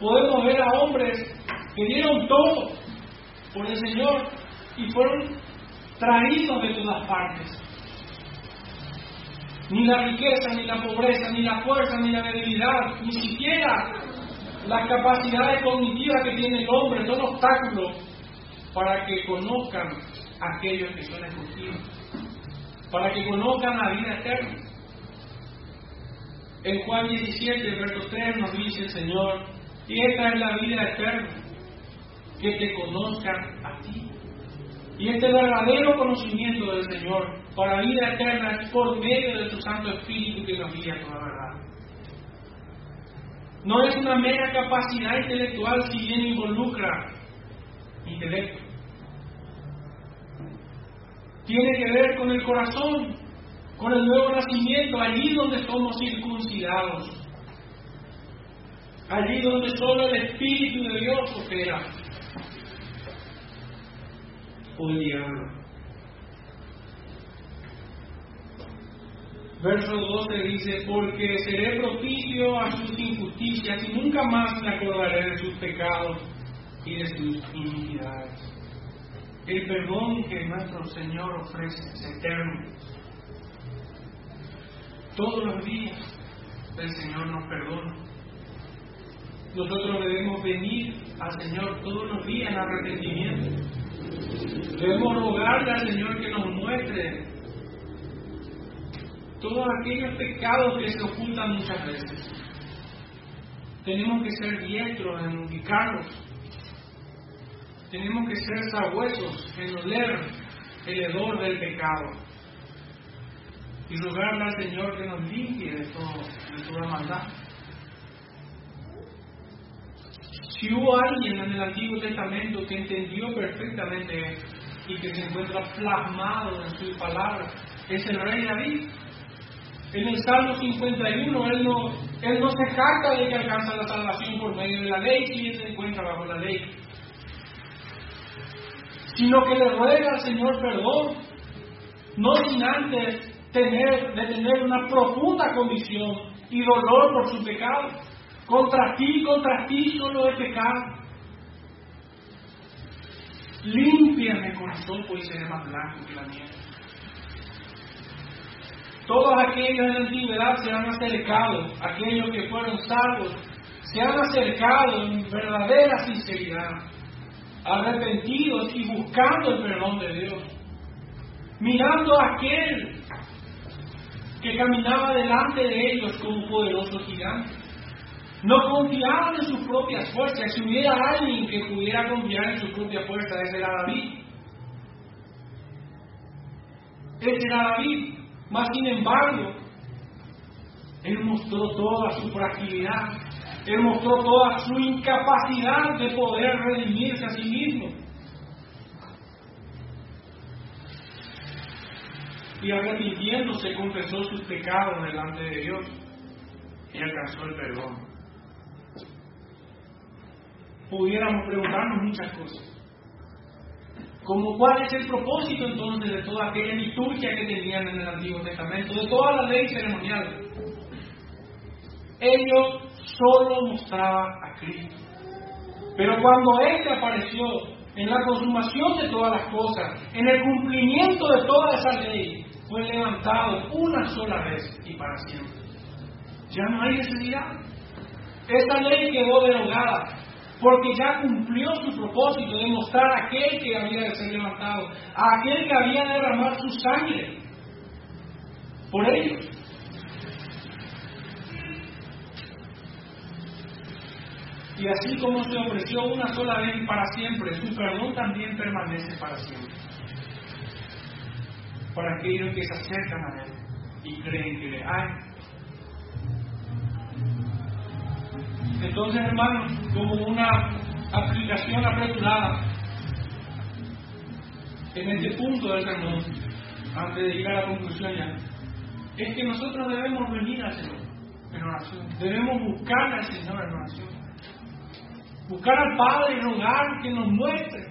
Podemos ver a hombres que dieron todo por el Señor y fueron traídos de todas partes. Ni la riqueza, ni la pobreza, ni la fuerza, ni la debilidad, ni siquiera las capacidades cognitivas que tiene el hombre son obstáculos para que conozcan a aquellos que son escogidos, para que conozcan la vida eterna. En Juan 17, verso 3 nos dice el Señor, y esta es la vida eterna, que te conozcan a ti. Y este verdadero conocimiento del Señor para vida eterna por medio de tu Santo Espíritu que nos guía toda verdad. No es una mera capacidad intelectual si bien involucra intelecto. Tiene que ver con el corazón, con el nuevo nacimiento, allí donde somos circuncidados, allí donde solo el Espíritu de Dios opera. O el diablo. Verso 12 dice, porque seré propicio a sus y nunca más me acordaré de sus pecados y de sus iniquidades. El perdón que nuestro Señor ofrece es eterno. Todos los días el Señor nos perdona. Nosotros debemos venir al Señor todos los días en arrepentimiento. Debemos rogarle al Señor que nos muestre todos aquellos pecados que se ocultan muchas veces. Tenemos que ser diestros en ubicarlos. Tenemos que ser sabuesos en oler el hedor del pecado. Y rogarle al Señor que nos limpie de, todo, de toda maldad. Si hubo alguien en el Antiguo Testamento que entendió perfectamente esto y que se encuentra plasmado en su palabra, es el rey David. En el Salmo 51, él no, él no se jacta de que alcanza la salvación por medio de la ley, si él se encuentra bajo la ley, sino que le ruega al Señor perdón, no sin antes tener, de tener una profunda convicción y dolor por su pecado. Contra ti, contra ti solo he pecado. Límpiame sopo y seré más blanco que la nieve. Todos aquellos en la antigüedad se han acercado, aquellos que fueron salvos, se han acercado en verdadera sinceridad, arrepentidos y buscando el perdón de Dios, mirando a aquel que caminaba delante de ellos como poderoso gigante. No confiaban en sus propias fuerzas. Si hubiera alguien que pudiera confiar en su propia fuerza, ese era David. Ese era David. Mas, sin embargo, él mostró toda su fragilidad. Él mostró toda su incapacidad de poder redimirse a sí mismo. Y arrepintiéndose confesó sus pecados delante de Dios y alcanzó el perdón pudiéramos preguntarnos muchas cosas. Como cuál es el propósito entonces de toda aquella liturgia que tenían en el Antiguo Testamento, de toda la ley ceremonial. Ellos solo mostraban a Cristo. Pero cuando Éste apareció en la consumación de todas las cosas, en el cumplimiento de toda esa ley, fue levantado una sola vez y para siempre. Ya no hay necesidad. Esa ley quedó derogada porque ya cumplió su propósito de mostrar a aquel que había de ser levantado, a aquel que había de derramar su sangre por ellos. Y así como se ofreció una sola vez y para siempre, su perdón también permanece para siempre. Para aquellos que se acercan a Él y creen que le hay Entonces, hermanos, como una aplicación apresurada en este punto del sermón, antes de llegar a la conclusión ya, es que nosotros debemos venir al Señor en oración. Debemos buscar al Señor en oración. Buscar al Padre y rogar que nos muestre.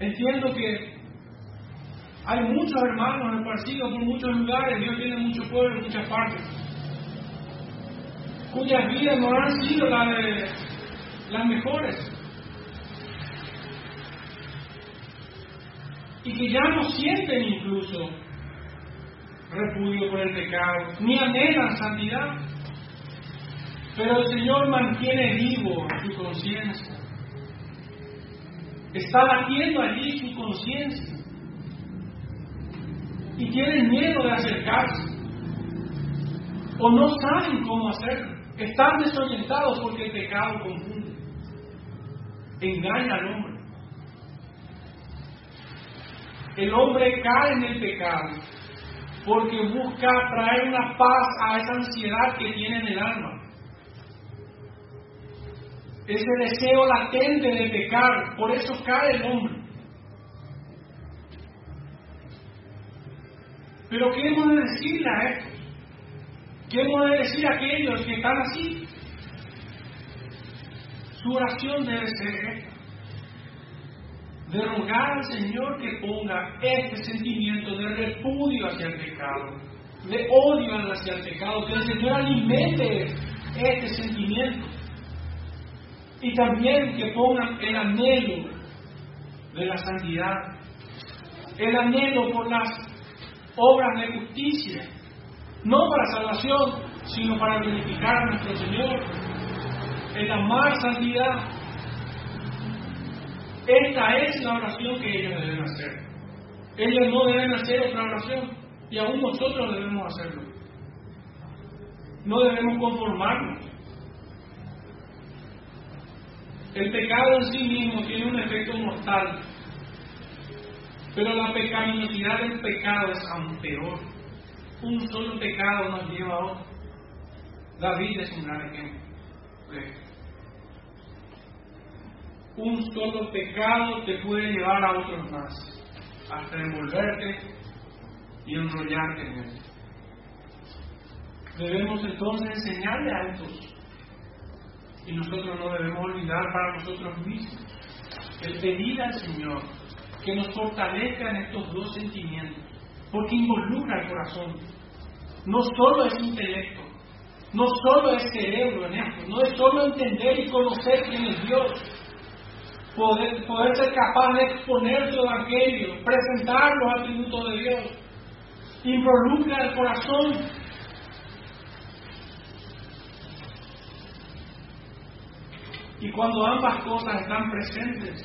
Entiendo que hay muchos hermanos esparcidos por muchos lugares, Dios tiene mucho pueblo en muchas partes, cuyas vidas no han sido las, mejores. Y que ya no sienten incluso repudio por el pecado, ni anhelan santidad. Pero el Señor mantiene vivo su conciencia. Está latiendo allí su conciencia. Y tienen miedo de acercarse. O no saben cómo hacerlo. Están desorientados porque el pecado confunde. Engaña al hombre. El hombre cae en el pecado porque busca traer una paz a esa ansiedad que tiene en el alma. Ese deseo latente de pecar, por eso cae el hombre. Pero ¿qué hemos de decirle a esto? ¿Qué hemos de decir a aquellos que están así? Su oración debe ser esta. De rogar al Señor que ponga este sentimiento de repudio hacia el pecado, de odio hacia el pecado, que el Señor alimente este sentimiento. Y también que pongan el anhelo de la santidad, el anhelo por las obras de justicia, no para salvación, sino para glorificar a nuestro Señor, el amar santidad. Esta es la oración que ellos deben hacer. Ellos no deben hacer otra oración y aún nosotros debemos hacerlo. No debemos conformarnos. El pecado en sí mismo tiene un efecto mortal, pero la pecaminosidad del pecado es aún peor. Un solo pecado nos lleva a otro. David es un gran ejemplo. Un solo pecado te puede llevar a otros más, hasta envolverte y enrollarte en él. Debemos entonces enseñarle a estos y nosotros no debemos olvidar para nosotros mismos el pedir al Señor que nos fortalezca en estos dos sentimientos, porque involucra el corazón. No solo es intelecto, no solo es cerebro en esto, no es solo entender y conocer quién es Dios, poder, ser capaz de exponer su evangelio, presentar los atributos de Dios, involucra el corazón Y cuando ambas cosas están presentes,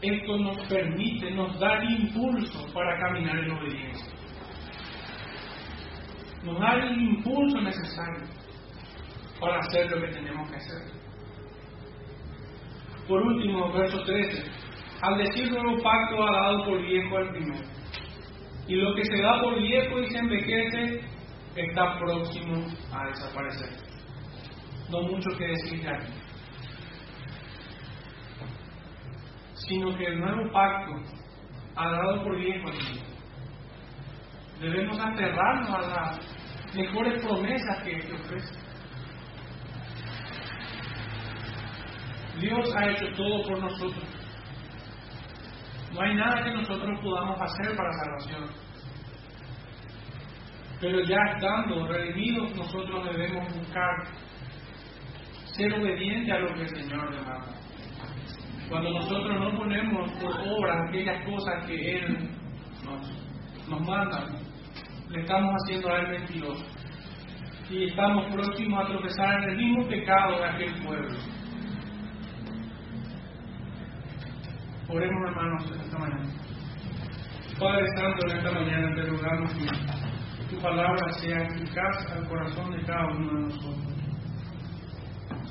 esto nos permite, nos da impulso para caminar en obediencia. Nos da el impulso necesario para hacer lo que tenemos que hacer. Por último, verso 13. Al decir nuevo pacto ha dado por viejo al primero. Y lo que se da por viejo y se envejece está próximo a desaparecer. No mucho que decir aquí. sino que el nuevo pacto ha dado por viejo aquí. Debemos aferrarnos a las mejores promesas que Él ofrece. Dios ha hecho todo por nosotros. No hay nada que nosotros podamos hacer para salvación. Pero ya estando redimidos, nosotros debemos buscar ser obedientes a lo que el Señor demanda. Cuando nosotros no ponemos por obra aquellas cosas que Él nos, nos manda, estamos haciendo a Él mentiroso. Y estamos próximos a tropezar en el mismo pecado de aquel pueblo. Oremos, hermanos, esta mañana. Padre Santo, en esta mañana te rogamos que tu palabra sea eficaz al corazón de cada uno de nosotros.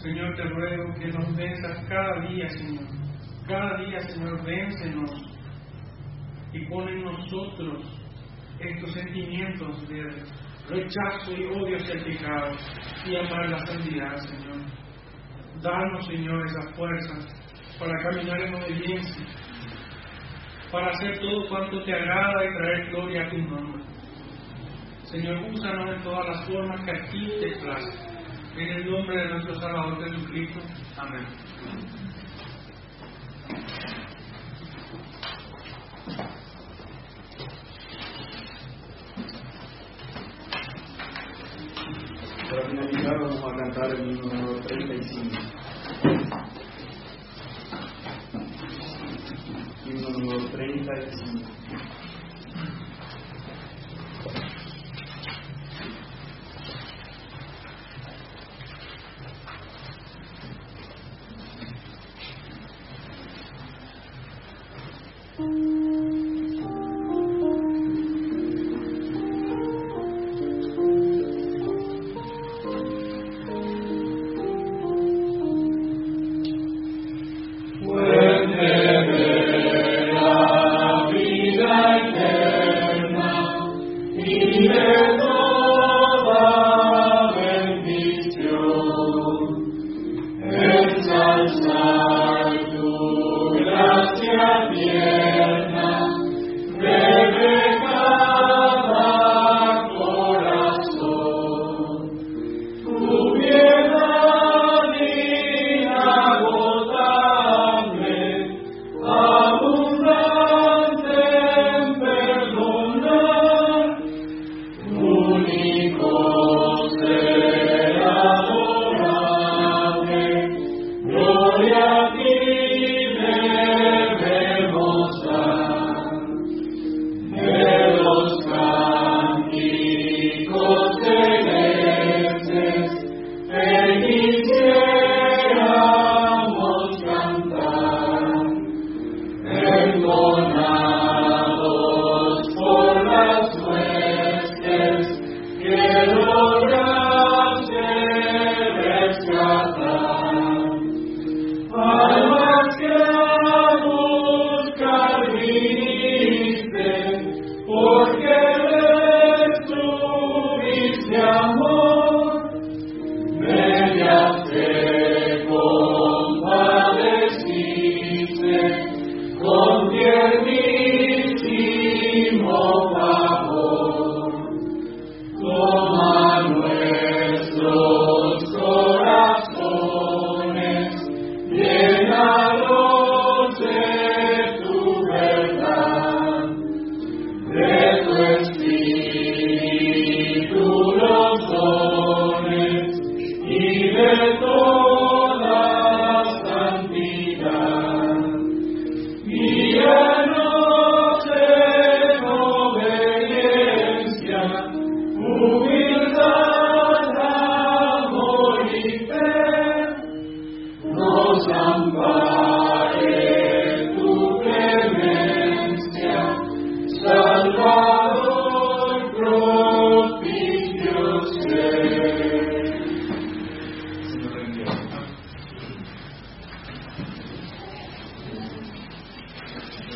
Señor, te ruego que nos benzas cada día, Señor. Cada día, Señor, véncenos y pon en nosotros estos sentimientos de rechazo y odio hacia el pecado y amar la santidad, Señor. Danos, Señor, esas fuerzas para caminar en obediencia para hacer todo cuanto te agrada y traer gloria a tu nombre. Señor, úsanos en todas las formas que a ti te place. En el nombre de nuestro Salvador Jesucristo. Amén. Para finalizar cantar el número 35. Himno número 35.